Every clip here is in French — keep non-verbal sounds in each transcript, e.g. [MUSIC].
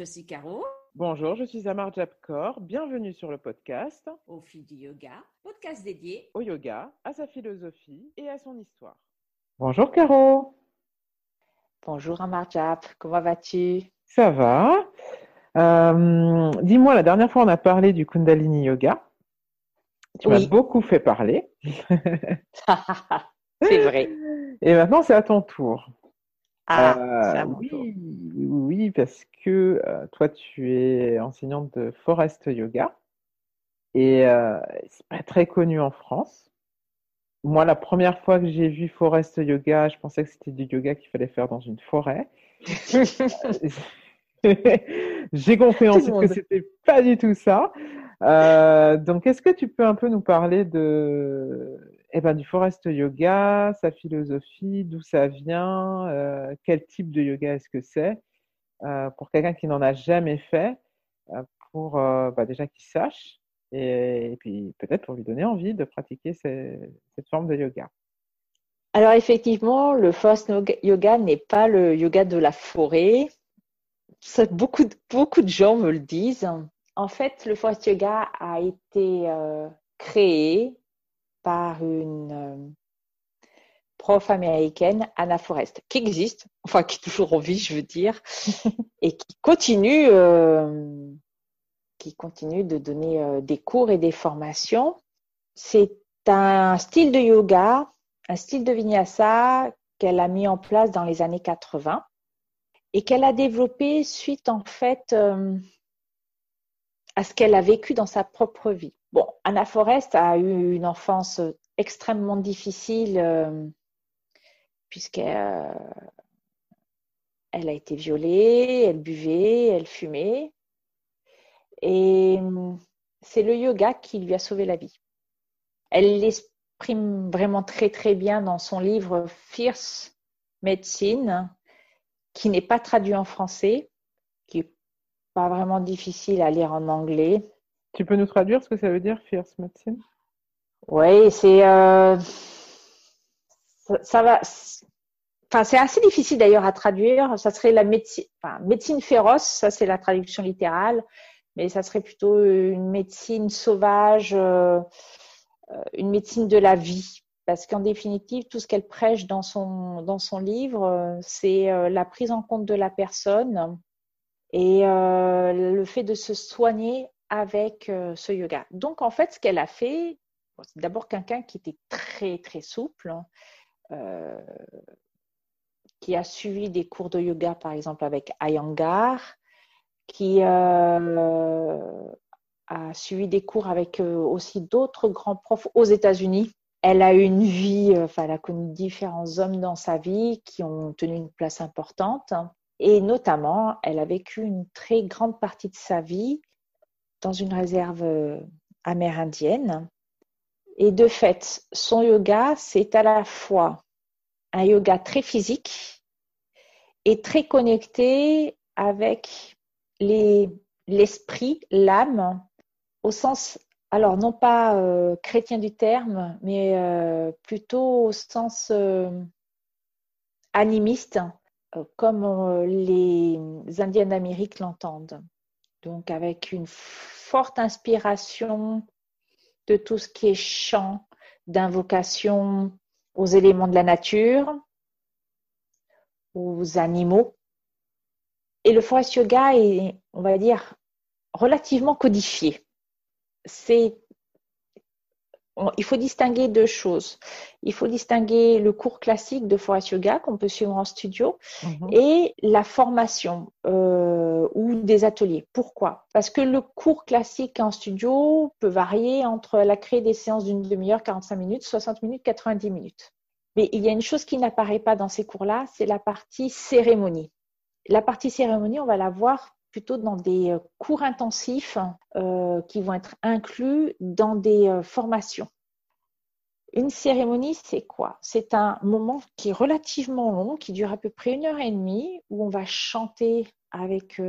je suis Caro. Bonjour, je suis Amar Jabkor. Bienvenue sur le podcast Au fil du yoga, podcast dédié au yoga, à sa philosophie et à son histoire. Bonjour Caro. Bonjour Amar Jab, comment vas-tu? Ça va. Euh, dis-moi, la dernière fois on a parlé du Kundalini Yoga. Tu m'as beaucoup fait parler. [LAUGHS] c'est vrai. Et maintenant c'est à ton tour. Ah, c'est oui, oui, parce que euh, toi, tu es enseignante de Forest Yoga et euh, c'est pas très connu en France. Moi, la première fois que j'ai vu Forest Yoga, je pensais que c'était du yoga qu'il fallait faire dans une forêt. [LAUGHS] j'ai compris ensuite que c'était pas du tout ça. Euh, donc, est-ce que tu peux un peu nous parler de eh ben, du forest yoga, sa philosophie, d'où ça vient, euh, quel type de yoga est-ce que c'est, euh, pour quelqu'un qui n'en a jamais fait, euh, pour bah, déjà qu'il sache, et, puis peut-être pour lui donner envie de pratiquer cette forme de yoga. Alors effectivement, le forest yoga n'est pas le yoga de la forêt. beaucoup, beaucoup de gens me le disent. En fait, le forest yoga a été créé par une euh, prof américaine, Anna Forrest, qui existe, enfin qui est toujours en vie, je veux dire, [LAUGHS] et qui continue, euh, qui continue de donner euh, des cours et des formations. C'est un style de yoga, un style de vinyasa qu'elle a mis en place dans les années 80 et qu'elle a développé suite en fait à ce qu'elle a vécu dans sa propre vie. Bon, Anna Forrest a eu une enfance extrêmement difficile euh, puisqu'elle euh, a été violée, elle buvait, elle fumait. Et c'est le yoga qui lui a sauvé la vie. Elle l'exprime vraiment très très bien dans son livre Fierce Medicine, qui n'est pas traduit en français, qui n'est pas vraiment difficile à lire en anglais. Tu peux nous traduire ce que ça veut dire, Fierce Medicine Oui, c'est. Euh, ça, va. Enfin, c'est assez difficile d'ailleurs à traduire. Ça serait la médecine, médecine féroce, ça c'est la traduction littérale, mais ça serait plutôt une médecine sauvage, euh, une médecine de la vie. Parce qu'en définitive, tout ce qu'elle prêche dans son, dans son livre, c'est euh, la prise en compte de la personne et le fait de se soigner avec euh, ce yoga. Donc, en fait, ce qu'elle a fait, c'est d'abord quelqu'un qui était très, très souple, hein, euh, qui a suivi des cours de yoga, par exemple, avec Ayangar, qui euh, a suivi des cours avec aussi d'autres grands profs aux États-Unis. Elle a eu une vie, enfin, elle a connu différents hommes dans sa vie qui ont tenu une place importante. Et notamment, elle a vécu une très grande partie de sa vie dans une réserve euh, amérindienne. Et de fait, son yoga, c'est à la fois un yoga très physique et très connecté avec l'esprit, l'âme, au sens, alors non pas euh, chrétien du terme, mais euh, plutôt au sens animiste, comme les Indiens d'Amérique l'entendent. Donc avec une forte inspiration de tout ce qui est chant, d'invocation aux éléments de la nature, aux animaux. Et le forest yoga est, on va dire, relativement codifié. C'est il faut distinguer deux choses. Il faut distinguer le cours classique de Forest Yoga qu'on peut suivre en studio mhm. et la formation euh, ou des ateliers. Pourquoi? Parce que le cours classique en studio peut varier entre la créée des séances d'une demi-heure, 45 minutes, 60 minutes, 90 minutes. Mais il y a une chose qui n'apparaît pas dans ces cours-là, c'est la partie cérémonie. La partie cérémonie, on va la voir plutôt dans des euh, cours intensifs euh, qui vont être inclus dans des euh, formations. Une cérémonie, c'est quoi? C'est un moment qui est relativement long, qui dure à peu près une heure et demie, où on va chanter avec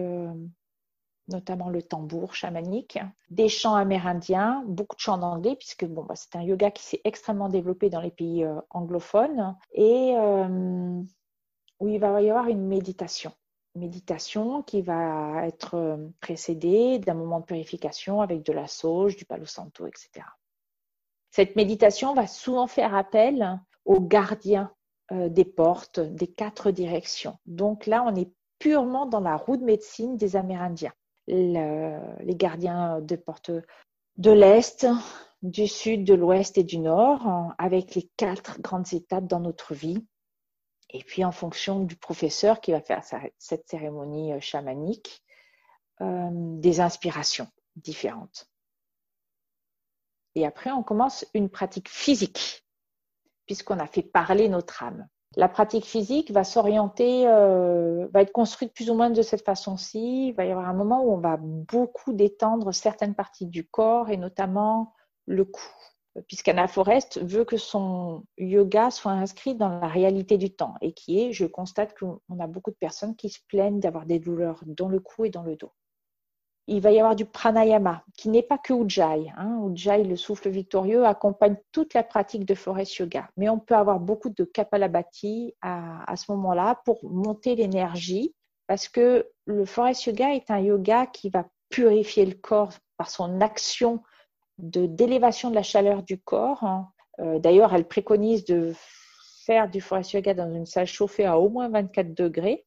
notamment le tambour chamanique, des chants amérindiens, beaucoup de chants en anglais, puisque bon, bah, c'est un yoga qui s'est extrêmement développé dans les pays anglophones, et où il va y avoir une méditation. Méditation qui va être euh, précédée d'un moment de purification avec de la sauge, du palo santo, etc. Cette méditation va souvent faire appel aux gardiens euh, des portes des quatre directions. Donc là, on est purement dans la roue de médecine des Amérindiens. les gardiens des portes de l'Est, du Sud, de l'Ouest et du Nord, avec les quatre grandes étapes dans notre vie et puis en fonction du professeur qui va faire cette cérémonie euh, chamanique, euh, des inspirations différentes. Et après, on commence une pratique physique, puisqu'on a fait parler notre âme. La pratique physique va s'orienter, euh, va être construite plus ou moins de cette façon-ci. Il va y avoir un moment où on va beaucoup détendre certaines parties du corps et notamment le cou puisqu'Anna Forest veut que son yoga soit inscrit dans la réalité du temps et qui est, je constate qu'on a beaucoup de personnes qui se plaignent d'avoir des douleurs dans le cou et dans le dos. Il va y avoir du pranayama, qui n'est pas que Ujjayi. Hein. Ujjayi, le souffle victorieux, accompagne toute la pratique de forest yoga. Mais on peut avoir beaucoup de kapalabhati à, à ce moment-là pour monter l'énergie, parce que le forest yoga est un yoga qui va purifier le corps par son action d'élévation de, la chaleur du corps. Hein. Euh, d'ailleurs, elle préconise de faire du forest yoga dans une salle chauffée à au moins 24 degrés.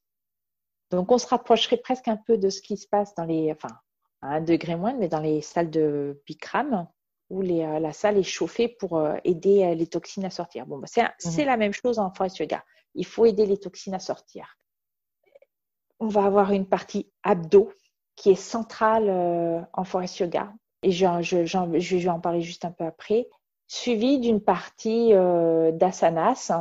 Donc, on se rapprocherait presque un peu de ce qui se passe dans les, enfin, à un degré moins, mais dans les salles de Bikram, où euh, la salle est chauffée pour euh, aider les toxines à sortir. Bon, bah, c'est mmh. la même chose en forest yoga. Il faut aider les toxines à sortir. On va avoir une partie abdos qui est centrale en forest yoga et je, vais en parler juste un peu après, suivi d'une partie euh, d'asanas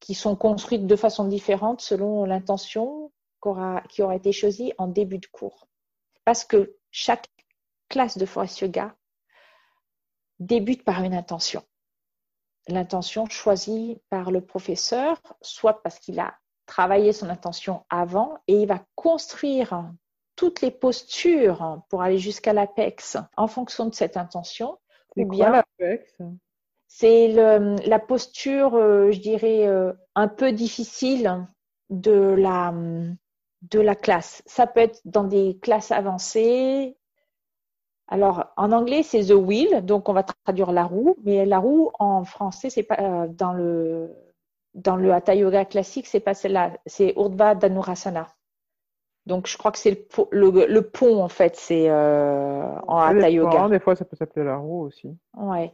qui sont construites de façon différente selon l'intention qui aura été choisie en début de cours. Parce que chaque classe de forest yoga débute par une intention. L'intention choisie par le professeur, soit parce qu'il a travaillé son intention avant et il va construire toutes les postures pour aller jusqu'à l'apex en fonction de cette intention. Ou bien l'apex? C'est la posture, euh, je dirais, euh, un peu difficile de la, de la classe. Ça peut être dans des classes avancées. Alors, en anglais, c'est the wheel, donc on va traduire la roue, mais la roue en français, c'est pas euh, dans le dans le hatha yoga classique, c'est pas celle-là, c'est Urdhva Dhanurasana. Donc, je crois que c'est le, pont, en fait, c'est euh, en hatha yoga. Des fois, ça peut s'appeler la roue aussi. Ouais.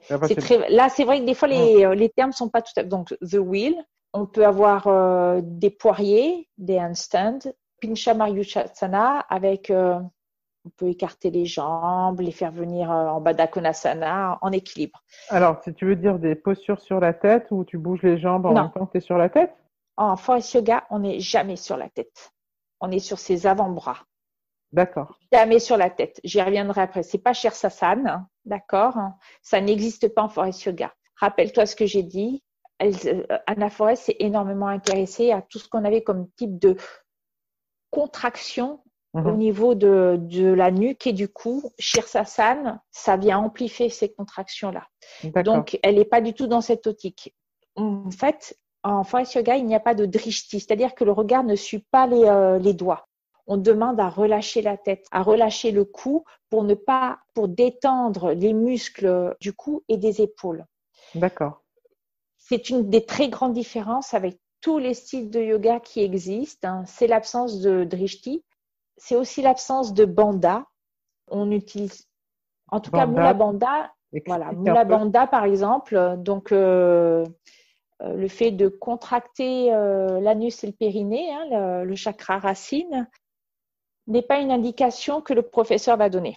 Là, c'est vrai que des fois, les, euh, les termes sont pas tout à fait. Donc, the wheel, on peut avoir euh, des poiriers, des handstands, pincha mayuchasana avec, on peut écarter les jambes, les faire venir en bas d'Akonasana en équilibre. Alors, si tu veux dire des postures sur la tête ou tu bouges les jambes en même temps que tu es sur la tête? En forest yoga, on n'est jamais sur la tête on est sur ses avant-bras. D'accord. Jamais sur la tête. J'y reviendrai après. C'est pas cher Sassan, d'accord Ça n'existe pas en forest yoga. Rappelle-toi ce que j'ai dit. Euh, Anna Forest s'est énormément intéressée à tout ce qu'on avait comme type de contraction au mhm. niveau de, la nuque et du cou. Shirsasana, ça vient amplifier ces contractions-là. Donc, elle n'est pas du tout dans cette optique. En fait, en forest yoga, il n'y a pas de drishti, c'est-à-dire que le regard ne suit pas euh, les, doigts. On demande à relâcher la tête, à relâcher le cou pour ne pas, pour détendre les muscles du cou et des épaules. D'accord. C'est une des très grandes différences avec tous les styles de yoga qui existent. Hein. C'est l'absence de drishti. C'est aussi l'absence de banda. On utilise, en tout cas, Mula Banda. Voilà, Mula Banda, par exemple. Donc, euh, le fait de contracter euh, l'anus et le périnée, hein, le, chakra racine, n'est pas une indication que le professeur va donner.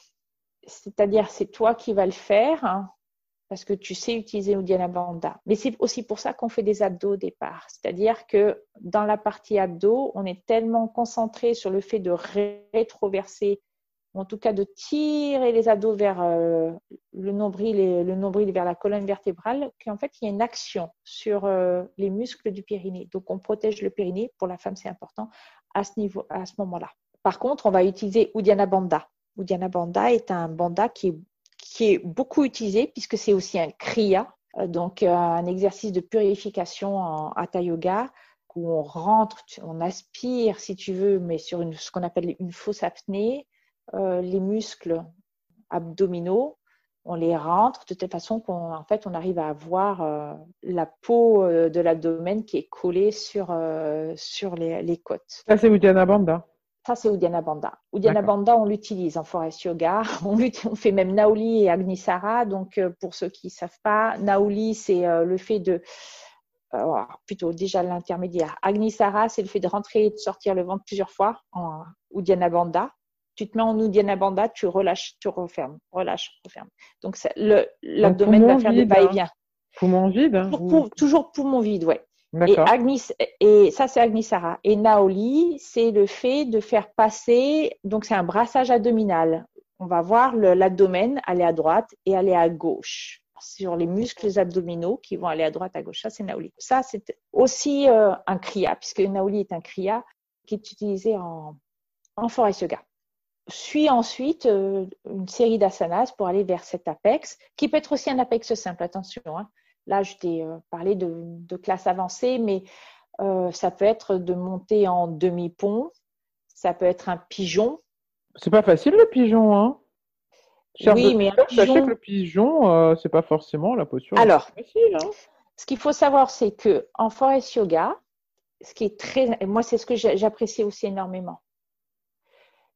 C'est-à-dire, c'est toi qui vas le faire hein, parce que tu sais utiliser Uddiyana. Mais c'est aussi pour ça qu'on fait des abdos au départ. C'est-à-dire que dans la partie abdos, on est tellement concentré sur le fait de rétroverser en tout cas de tirer les abdos vers euh, le nombril et le nombril vers la colonne vertébrale, qu'en fait il y a une action sur euh, les muscles du périnée. Donc on protège le périnée, pour la femme c'est important à ce niveau, à ce moment-là. Par contre, on va utiliser Uddiyana Bandha. Uddiyana Bandha est un bandha qui est, qui est beaucoup utilisé puisque c'est aussi un kriya, euh, donc un exercice de purification en hatha yoga où on rentre, on aspire, si tu veux, mais sur ce qu'on appelle une fausse apnée, euh, les muscles abdominaux, on les rentre de telle façon qu'en fait, on arrive à avoir euh, la peau euh, de l'abdomen qui est collée sur, sur les, les, côtes. Ça, c'est Uddiyana Bandha. Ça, c'est Uddiyana Bandha. Uddiyana Bandha, on l'utilise en forest yoga. [LAUGHS] On, on, fait même Nauli et Agnisara. Donc, pour ceux qui ne savent pas, Nauli, c'est le fait de plutôt déjà l'intermédiaire. Agnisara, c'est le fait de rentrer et de sortir le ventre plusieurs fois en Uddiyana Bandha. Tu te mets en Uddiyana Bandha, tu relâches, tu refermes, relâches, refermes. Donc l'abdomen va faire des va-et-vient. Poumon vide hein, Toujours poumon vide, ouais. Et, Agnis, et ça, c'est Agnisara. Et Naoli, c'est le fait de faire passer, donc c'est un brassage abdominal. On va voir l'abdomen aller à droite et aller à gauche sur les muscles abdominaux qui vont aller à droite, à gauche. Ça, c'est Naoli. Ça, c'est aussi euh, un kriya, puisque Naoli est un kriya qui est utilisé en, en forest yoga. Suit ensuite euh, une série d'asanas pour aller vers cet apex, qui peut être aussi un apex simple, attention. Hein. Là, je t'ai euh, parlé de, de, classe avancée, mais ça peut être de monter en demi-pont, ça peut être un pigeon. C'est pas facile le pigeon, hein oui, mais un pigeon... que le pigeon, euh, c'est pas forcément la posture. Alors, hein. ce qu'il faut savoir, c'est que en forest yoga, ce qui est très, moi c'est ce que j'apprécie aussi énormément,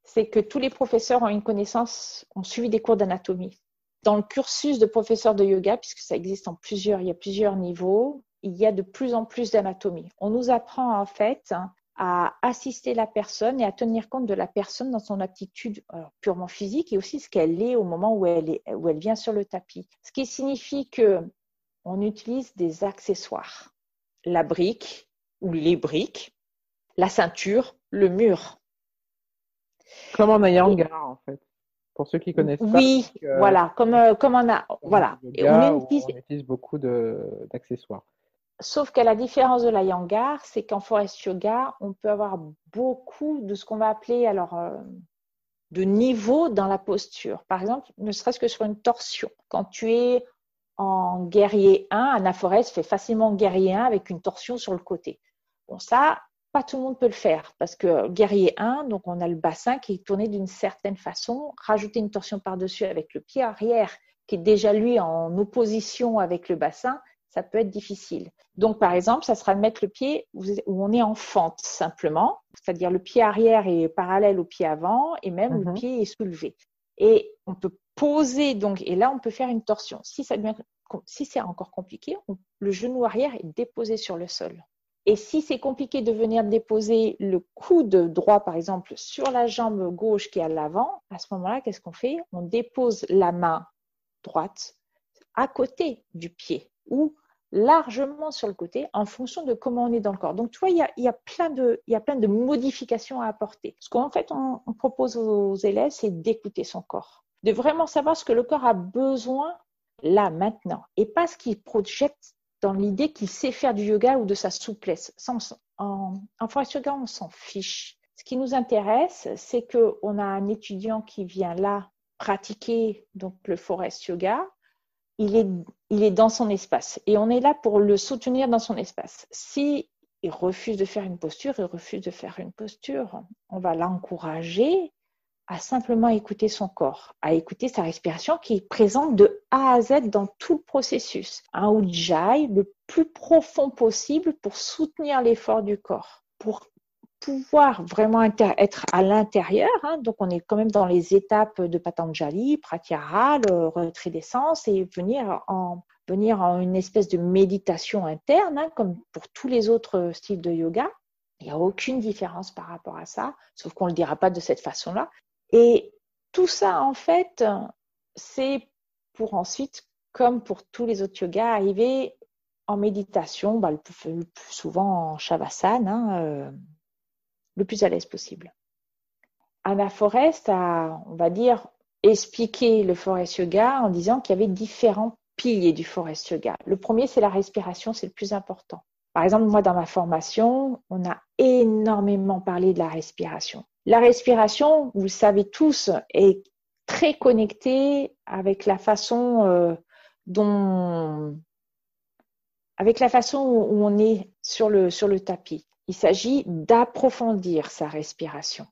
c'est que tous les professeurs ont une connaissance, ont suivi des cours d'anatomie. Dans le cursus de professeur de yoga, puisque ça existe en plusieurs, il y a plusieurs niveaux, il y a de plus en plus d'anatomie. On nous apprend en fait à assister la personne et à tenir compte de la personne dans son aptitude euh, purement physique et aussi ce qu'elle est au moment où elle, est, où elle vient sur le tapis. Ce qui signifie que on utilise des accessoires. La brique ou les briques, la ceinture, le mur. Comme en Iyengar, en fait. Pour ceux qui connaissent pas. Oui, voilà, comme, euh, comme on a. Voilà. Et on, utilise... on utilise beaucoup d'accessoires. Sauf qu'à la différence de la Yangar, c'est qu'en forest yoga, on peut avoir beaucoup de ce qu'on va appeler alors euh, de niveau dans la posture. Par exemple, ne serait-ce que sur une torsion. Quand tu es en guerrier 1, Anaforest fait facilement guerrier 1 avec une torsion sur le côté. Bon, ça, pas tout le monde peut le faire parce que guerrier 1, donc on a le bassin qui est tourné d'une certaine façon. Rajouter une torsion par-dessus avec le pied arrière qui est déjà lui en opposition avec le bassin, ça peut être difficile. Donc, par exemple, ça sera de mettre le pied où on est en fente simplement, c'est-à-dire le pied arrière est parallèle au pied avant et même le mhm. pied est soulevé. Et on peut poser donc, et là on peut faire une torsion. Si ça si c'est encore compliqué, le genou arrière est déposé sur le sol. Et si c'est compliqué de venir déposer le coude droit, par exemple, sur la jambe gauche qui est à l'avant, à ce moment-là, qu'est-ce qu'on fait? On dépose la main droite à côté du pied ou largement sur le côté en fonction de comment on est dans le corps. Donc, tu vois, il y a, plein, de, il y a plein de modifications à apporter. Ce qu'en fait, on, propose aux élèves, c'est d'écouter son corps, de vraiment savoir ce que le corps a besoin là, maintenant, et pas ce qu'il projette dans l'idée qu'il sait faire du yoga ou de sa souplesse. en, en forest yoga, on s'en fiche. Ce qui nous intéresse, c'est qu'on a un étudiant qui vient là pratiquer donc le forest yoga, il est, il est dans son espace et on est là pour le soutenir dans son espace. Si il refuse de faire une posture, il refuse de faire une posture, on va l'encourager à simplement écouter son corps, à écouter sa respiration qui est présente de A à Z dans tout le processus. Un ujjayi le plus profond possible pour soutenir l'effort du corps, pour pouvoir vraiment être à l'intérieur, hein, donc on est quand même dans les étapes de Patanjali, Pratyahara, le retrait d'essence et venir en venir en une espèce de méditation interne, hein, comme pour tous les autres styles de yoga. Il n'y a aucune différence par rapport à ça, sauf qu'on ne le dira pas de cette façon-là. Et tout ça, en fait, c'est pour ensuite, comme pour tous les autres yogas, arriver en méditation, bah, le, plus, souvent en Shavasana, hein, euh, le plus à l'aise possible. Anna Forest a, on va dire, expliqué le forest yoga en disant qu'il y avait différents piliers du forest yoga. Le premier, c'est la respiration, c'est le plus important. Par exemple, moi, dans ma formation, on a énormément parlé de la respiration. La respiration, vous le savez tous, est très connectée avec la façon euh, dont, avec la façon où on est sur le, tapis. Il s'agit d'approfondir sa respiration,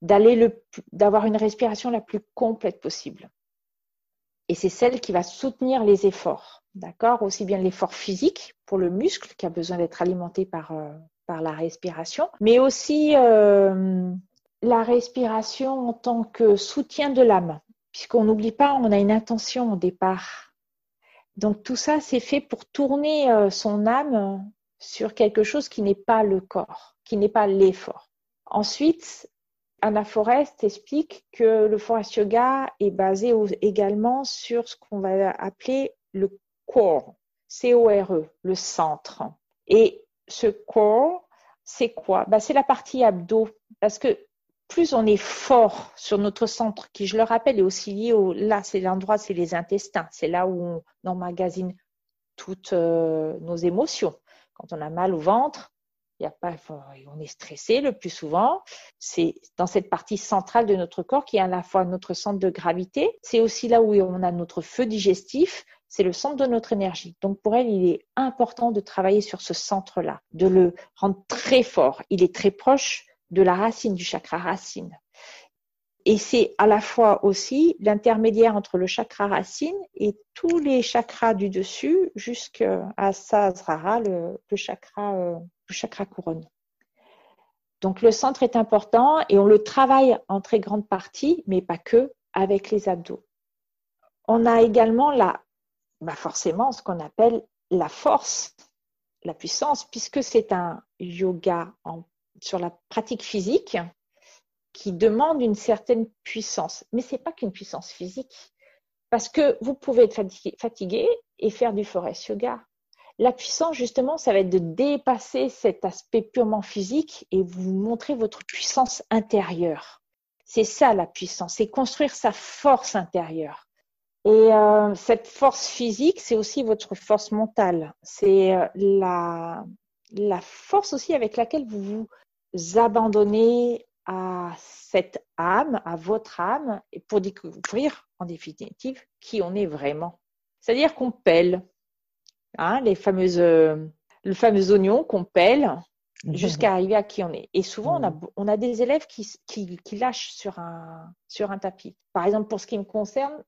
d'avoir une respiration la plus complète possible. Et c'est celle qui va soutenir les efforts, d'accord? Aussi bien l'effort physique pour le muscle qui a besoin d'être alimenté par, euh, par la respiration, mais aussi euh, la respiration en tant que soutien de l'âme, puisqu'on n'oublie pas, on a une intention au départ. Donc tout ça, c'est fait pour tourner euh, son âme sur quelque chose qui n'est pas le corps, qui n'est pas l'effort. Ensuite, Anna Forest explique que le Forest Yoga est basé également sur ce qu'on va appeler le core, C-O-R-E, le centre. Et ce core, c'est quoi? Bah, C'est la partie abdos. Parce que plus on est fort sur notre centre, qui, je le rappelle, est aussi lié au. Là, c'est l'endroit, c'est les intestins. C'est là où on emmagasine toutes euh, nos émotions. Quand on a mal au ventre, y a pas, on est stressé le plus souvent. C'est dans cette partie centrale de notre corps qui est à la fois notre centre de gravité. C'est aussi là où on a notre feu digestif. C'est le centre de notre énergie. Donc pour elle, il est important de travailler sur ce centre-là, de le rendre très fort. Il est très proche de la racine, du chakra racine. Et c'est à la fois aussi l'intermédiaire entre le chakra racine et tous les chakras du dessus jusqu'à Sahasrara, le, le, chakra, euh, le chakra couronne. Donc le centre est important et on le travaille en très grande partie, mais pas que, avec les abdos. On a également la, bah forcément ce qu'on appelle la force, la puissance, puisque c'est un yoga sur la pratique physique qui demande une certaine puissance. Mais ce n'est pas qu'une puissance physique, parce que vous pouvez être fatigué, et faire du forest yoga. La puissance, justement, ça va être de dépasser cet aspect purement physique et vous montrer votre puissance intérieure. C'est ça la puissance, c'est construire sa force intérieure. Et euh, cette force physique, c'est aussi votre force mentale. C'est euh, la, la force aussi avec laquelle vous vous abandonnez à cette âme, à votre âme, pour découvrir en définitive qui on est vraiment. C'est-à-dire qu'on pèle, hein, les fameuses, le fameux oignon qu'on pèle mhm. jusqu'à arriver à qui on est. Et souvent, on, a, mhm. on a des élèves qui, qui, qui, lâchent sur un, sur un tapis. Par exemple, pour ce qui me concerne,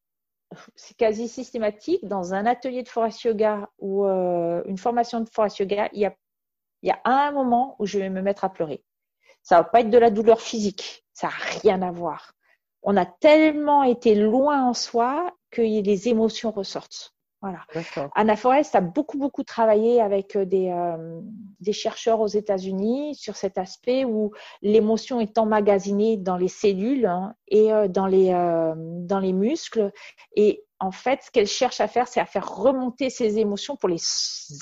c'est quasi systématique. Dans un atelier de forest yoga ou euh, une formation de forest yoga, il y a, un moment où je vais me mettre à pleurer. Ça va pas être de la douleur physique. Ça n'a rien à voir. On a tellement été loin en soi que les émotions ressortent. Voilà. Anna Forest a beaucoup, beaucoup travaillé avec euh, des, euh, des chercheurs aux États-Unis sur cet aspect où l'émotion est emmagasinée dans les cellules hein, et euh, dans, les, dans les muscles. Et en fait, ce qu'elle cherche à faire, c'est à faire remonter ces émotions pour les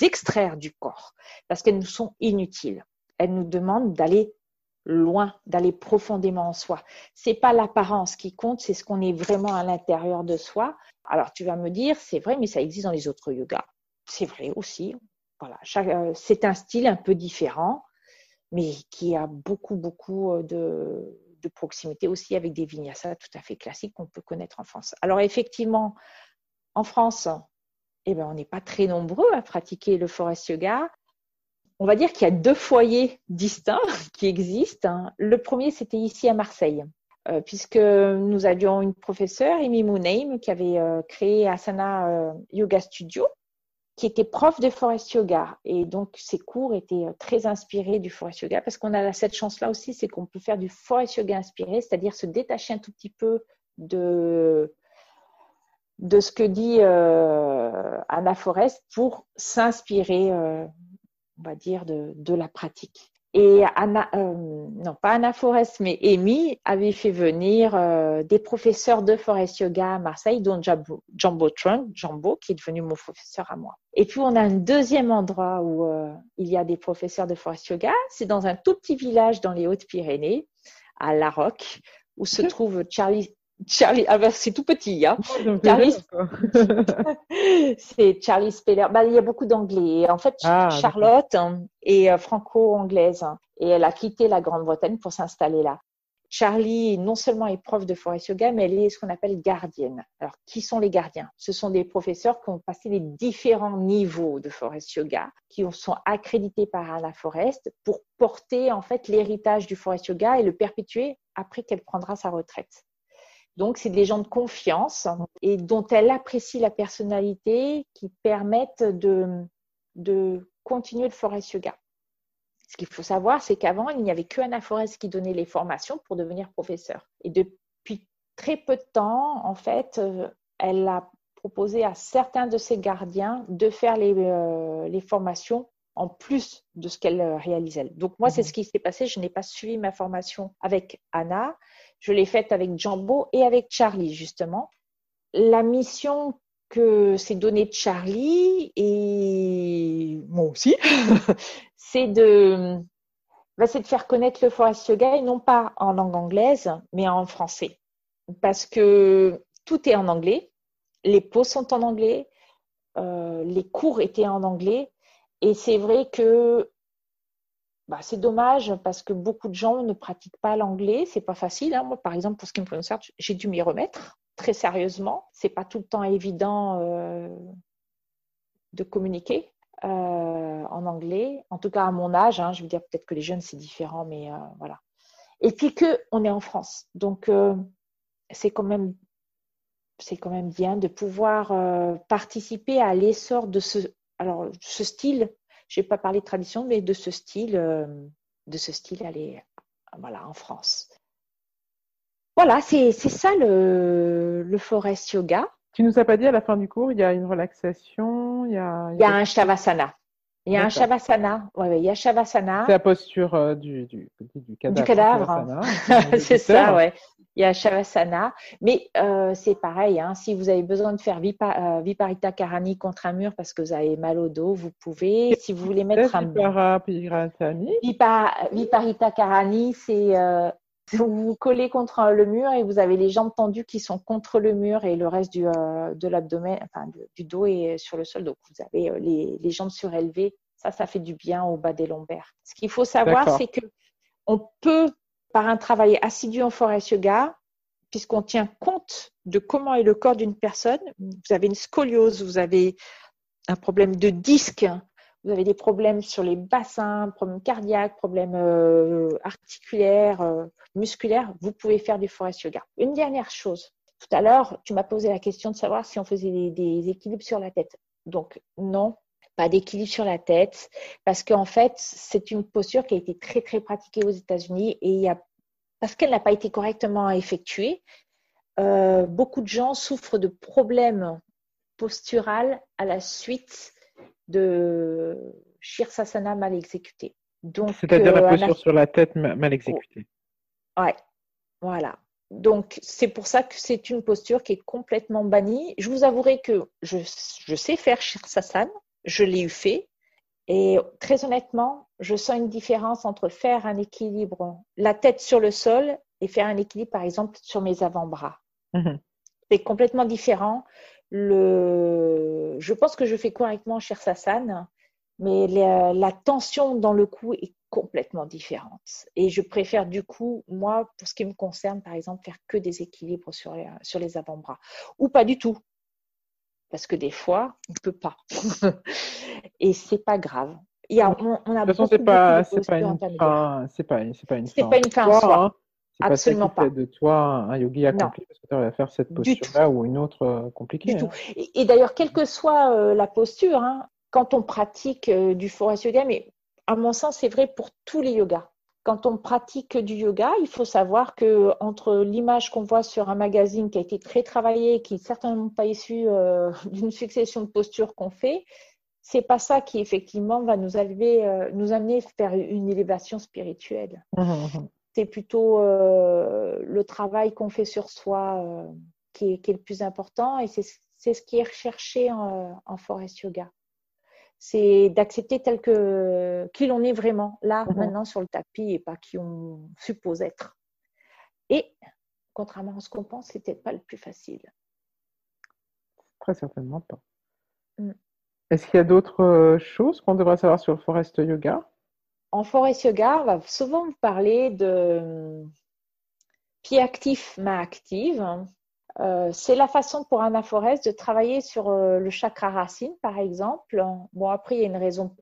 extraire du corps parce qu'elles nous sont inutiles. Elle nous demande d'aller loin, d'aller profondément en soi. C'est pas l'apparence qui compte, c'est ce qu'on est vraiment à l'intérieur de soi. Alors tu vas me dire, c'est vrai, mais ça existe dans les autres yogas. C'est vrai aussi. Voilà, euh, c'est un style un peu différent, mais qui a beaucoup, beaucoup euh, de, proximité aussi avec des vinyasas tout à fait classiques qu'on peut connaître en France. Alors effectivement, en France, eh ben, on n'est pas très nombreux à pratiquer le forest yoga on va dire qu'il y a deux foyers distincts [LAUGHS] qui existent. Hein. Le premier, c'était ici à Marseille, euh, puisque nous avions une professeure, Amy Mounaim, qui avait euh, créé Asana euh, Yoga Studio, qui était prof de forest yoga. Et donc, ses cours étaient très inspirés du forest yoga, parce qu'on a cette chance-là aussi, c'est qu'on peut faire du forest yoga inspiré, c'est-à-dire se détacher un tout petit peu de ce que dit Anna Forest pour s'inspirer on va dire, de, la pratique. Et Anna, euh, non pas Anna Forest, mais Amy avait fait venir euh, des professeurs de Forest Yoga à Marseille, dont Jumbo, Trunk, Jumbo, qui est devenu mon professeur à moi. Et puis on a un deuxième endroit où euh, il y a des professeurs de Forest Yoga, c'est dans un tout petit village dans les Hautes-Pyrénées, à La Roque, où se trouve Charlie, Charlie, ah ben, c'est tout petit, hein. Charlie, [LAUGHS] c'est Charlie Speller. Bah, il y a beaucoup d'anglais. En fait, ah, Charlotte hein, est euh, franco-anglaise hein, et elle a quitté la Grande-Bretagne pour s'installer là. Charlie non seulement est prof de forest yoga, mais elle est ce qu'on appelle gardienne. Alors, qui sont les gardiens? Ce sont des professeurs qui ont passé les différents niveaux de forest yoga, qui sont accrédités par la Forest pour porter en fait l'héritage du forest yoga et le perpétuer après qu'elle prendra sa retraite. Donc, c'est des gens de confiance et dont elle apprécie la personnalité qui permettent de, de continuer le forest yoga. Ce qu'il faut savoir, c'est qu'avant, il n'y avait que Anna Forest qui donnait les formations pour devenir professeur. Et depuis très peu de temps, en fait, euh, elle a proposé à certains de ses gardiens de faire les, euh, les formations en plus de ce qu'elle euh, réalisait. Donc moi, c'est mhm. ce qui s'est passé. Je n'ai pas suivi ma formation avec Anna. Je l'ai faite avec Jambo et avec Charlie, justement. La mission que s'est donnée Charlie et moi aussi, [LAUGHS] c'est de, bah, de faire connaître le forest yoga et non pas en langue anglaise, mais en français. Parce que tout est en anglais, les pauses sont en anglais, euh, les cours étaient en anglais, et c'est vrai que bah, c'est dommage parce que beaucoup de gens ne pratiquent pas l'anglais. C'est pas facile. Hein. Moi, par exemple, pour ce qui me concerne, j'ai dû m'y remettre très sérieusement. C'est pas tout le temps évident euh, de communiquer. Euh, en anglais, en tout cas à mon âge. Hein, je veux dire peut-être que les jeunes c'est différent, mais euh, voilà. Et puis que on est en France, donc c'est quand même c'est quand même bien de pouvoir participer à l'essor de ce alors ce style. Je vais pas parler de tradition, mais de ce style de ce style aller voilà en France. Voilà, c'est ça le, le forest yoga. Tu nous as pas dit à la fin du cours, il y a une relaxation, il y a, il y a, un shavasana. Il y a un shavasana. Ouais, il y a shavasana. C'est la posture euh, du, du, du, cadavre. Du cadavre. [LAUGHS] c'est ça, ouais. Il y a shavasana. Mais euh, c'est pareil, hein, si vous avez besoin de faire vipa, euh, Viparita Karani contre un mur parce que vous avez mal au dos, vous pouvez. Si vous voulez mettre un. Viparita Karani, c'est vous vous collez contre le mur et vous avez les jambes tendues qui sont contre le mur et le reste du, euh, de l'abdomen, enfin du dos est sur le sol. Donc vous avez euh, les, les, jambes surélevées. Ça, ça fait du bien au bas des lombaires. Ce qu'il faut savoir, c'est que on peut, par un travail assidu en forest yoga, puisqu'on tient compte de comment est le corps d'une personne, vous avez une scoliose, vous avez un problème de disque, vous avez des problèmes sur les bassins, problèmes cardiaques, problèmes euh, articulaires, euh, musculaires, vous pouvez faire du forest yoga. Une dernière chose. Tout à l'heure, tu m'as posé la question de savoir si on faisait des, équilibres sur la tête. Donc, non, pas d'équilibre sur la tête, parce qu'en fait, c'est une posture qui a été très, très pratiquée aux États-Unis et parce qu'elle n'a pas été correctement effectuée, euh, beaucoup de gens souffrent de problèmes posturales à la suite de Shirsasana mal exécuté. C'est-à-dire la euh, posture sur la tête mal exécutée. Ouais, voilà. Donc, c'est pour ça que c'est une posture qui est complètement bannie. Je vous avouerai que je, je sais faire Shirsasana, je l'ai eu fait. Et très honnêtement, je sens une différence entre faire un équilibre, la tête sur le sol, et faire un équilibre, par exemple, sur mes avant-bras. Mhm. C'est complètement différent le, je pense que je fais correctement Sassan, mais la, tension dans le cou est complètement différente. Et je préfère du coup, moi, pour ce qui me concerne, par exemple, faire que des équilibres sur les, sur les avant-bras. Ou pas du tout. Parce que des fois, on ne peut pas. [LAUGHS] Et c'est pas grave. Il y a, on, a de toute façon, c'est pas, pas, une fin, c'est pas, pas une fin. pas une fin en soi. Hein. Absolument pas. de toi un yogi accompli parce que tu faire cette posture-là ou une autre euh, compliquée. Du hein. tout. Et, d'ailleurs, quelle que soit euh, la posture, hein, quand on pratique euh, du forest yoga, mais à mon sens, c'est vrai pour tous les yogas. Quand on pratique du yoga, il faut savoir que entre l'image qu'on voit sur un magazine qui a été très travaillé, qui n'est certainement pas issu [LAUGHS] d'une succession de postures qu'on fait, c'est pas ça qui effectivement va nous, élever, nous amener vers une élévation spirituelle. Mmh, mmh, mmh c'est plutôt euh, le travail qu'on fait sur soi euh, qui, est, le plus important et c'est ce qui est recherché en, forest yoga. C'est d'accepter tel que qui l'on est vraiment là mhm. maintenant sur le tapis et pas qui on suppose être. Et contrairement à ce qu'on pense, c'était pas le plus facile. Très certainement pas. Mm. Est-ce qu'il y a d'autres euh, choses qu'on devrait savoir sur le forest yoga? En forest yoga, on va souvent vous parler de, pied actif, main active. Euh, c'est la façon pour un aphoreste de travailler sur euh, le chakra racine, par exemple. Bon, après, il y a une raison,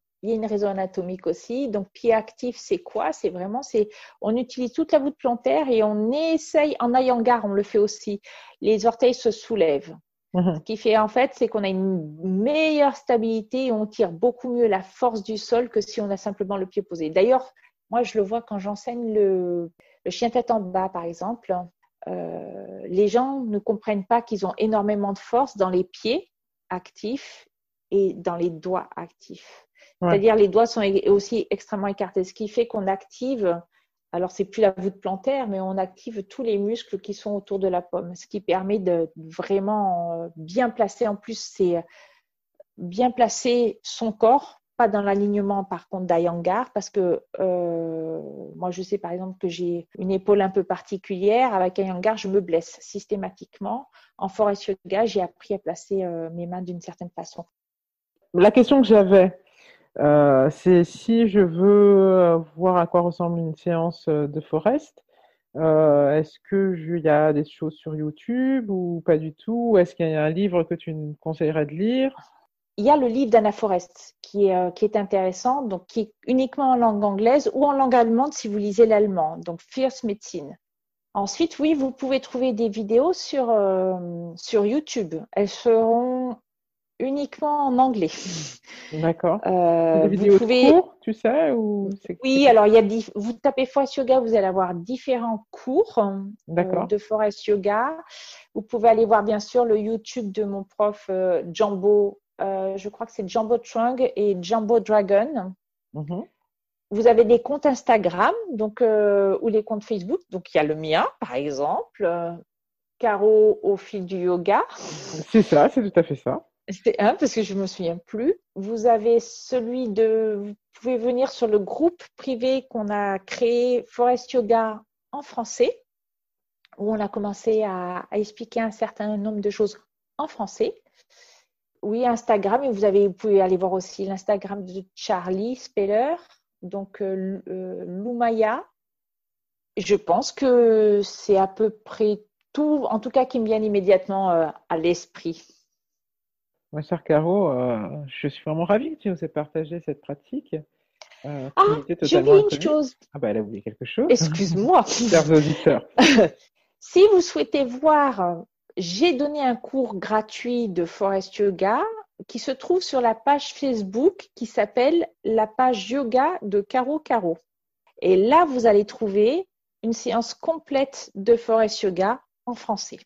anatomique aussi. Donc, pied actif, c'est quoi? C'est vraiment, c'est, on utilise toute la voûte plantaire et on essaye, en garde, on le fait aussi. Les orteils se soulèvent. Mhm. Ce qui fait en fait, c'est qu'on a une meilleure stabilité et on tire beaucoup mieux la force du sol que si on a simplement le pied posé. D'ailleurs, moi, je le vois quand j'enseigne le, le chien tête en bas, par exemple. Euh, les gens ne comprennent pas qu'ils ont énormément de force dans les pieds actifs et dans les doigts actifs. C'est-à-dire les doigts sont aussi extrêmement écartés, ce qui fait qu'on active, alors c'est plus la voûte plantaire, mais on active tous les muscles qui sont autour de la pomme, ce qui permet de vraiment euh, bien placer. En plus, c'est bien placer son corps pas dans l'alignement par contre d'Ayangar parce que euh, moi je sais par exemple que j'ai une épaule un peu particulière avec Ayangar je me blesse systématiquement en forest yoga j'ai appris à placer euh, mes mains d'une certaine façon la question que j'avais euh, c'est si je veux voir à quoi ressemble une séance de forest est-ce qu'il y a des choses sur YouTube ou pas du tout? Est-ce qu'il y a un livre que tu me conseillerais de lire? Il y a le livre d'Anna Forest qui est, euh, intéressant, donc qui est uniquement en langue anglaise ou en langue allemande si vous lisez l'allemand, donc Fierce Medicine. Ensuite, oui, vous pouvez trouver des vidéos euh, sur YouTube. Elles seront uniquement en anglais. D'accord. Euh, des vidéos pouvez... cours, tu sais ou Oui, alors il y a vous tapez Forest Yoga, vous allez avoir différents cours de Forest Yoga. Vous pouvez aller voir bien sûr le YouTube de mon prof Jambo euh, je crois que c'est Jumbo Trung et Jumbo Dragon. Mhm. Vous avez des comptes Instagram donc, euh, ou les comptes Facebook. Donc, il y a le mien, par exemple, euh, Caro au fil du yoga. C'est ça, c'est tout à fait ça. C'était un parce que je ne me souviens plus. Vous avez celui de. Vous pouvez venir sur le groupe privé qu'on a créé, Forest Yoga en français, où on a commencé à expliquer un certain nombre de choses en français. Oui, Instagram. Et vous, avez, vous pouvez aller voir aussi l'Instagram de Charlie Speller, donc euh, euh, Lumaya. Je pense que c'est à peu près tout, en tout cas, qui me vient immédiatement euh, à l'esprit. Moi, cher Caro, je suis vraiment ravie que tu nous aies partagé cette pratique. ah, j'ai oublié une chose. Ah, bah, elle a oublié quelque chose. Excuse-moi. [LAUGHS] Chers auditeurs. [LAUGHS] si vous souhaitez voir j'ai donné un cours gratuit de Forest Yoga qui se trouve sur la page Facebook qui s'appelle la page yoga de Caro Caro. Et là, vous allez trouver une séance complète de Forest Yoga en français.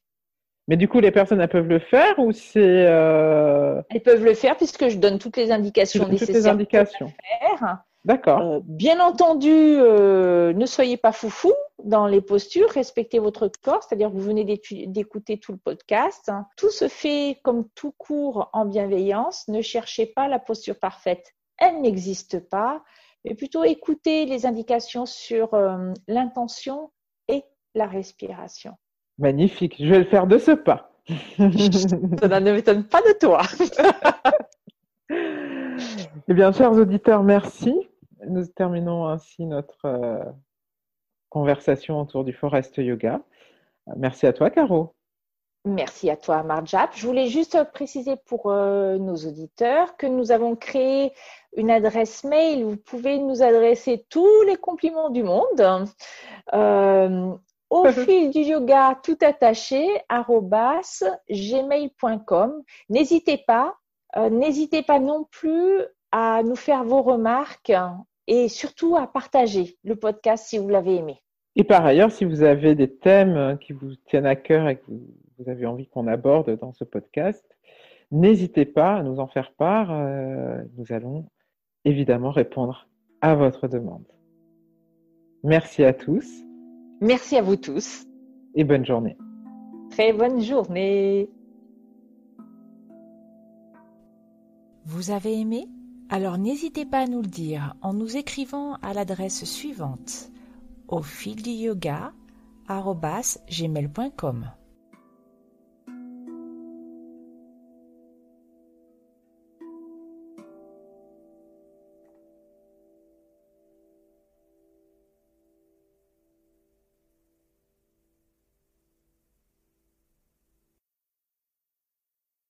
Mais du coup, les personnes, elles peuvent le faire ou c'est... Euh, elles peuvent le faire puisque je donne toutes les indications toutes nécessaires les indications. pour faire. D'accord. Euh, bien entendu, euh, ne soyez pas foufou dans les postures, respectez votre corps, c'est-à-dire que vous venez d'écouter tout le podcast. Tout se fait comme tout cours en bienveillance. Ne cherchez pas la posture parfaite, elle n'existe pas, mais plutôt écoutez les indications sur euh, l'intention et la respiration. Magnifique, je vais le faire de ce pas. [LAUGHS] Ça ne m'étonne pas de toi. [LAUGHS] eh bien, chers auditeurs, merci nous terminons ainsi notre euh, conversation autour du Forest Yoga. Merci à toi, Caro. Merci à toi, Marjap. Je voulais juste préciser pour euh, nos auditeurs que nous avons créé une adresse mail. Vous pouvez nous adresser tous les compliments du monde. Euh, au [LAUGHS] fil du yoga tout attaché, gmail.com. N'hésitez pas, n'hésitez pas non plus à nous faire vos remarques et surtout à partager le podcast si vous l'avez aimé. Et par ailleurs, si vous avez des thèmes qui vous tiennent à cœur et que vous avez envie qu'on aborde dans ce podcast, n'hésitez pas à nous en faire part. Euh, nous allons évidemment répondre à votre demande. Merci à tous. Merci à vous tous. Et bonne journée. Très bonne journée. Vous avez aimé? Alors n'hésitez pas à nous le dire en nous écrivant à l'adresse suivante au fil du yoga gmail.com.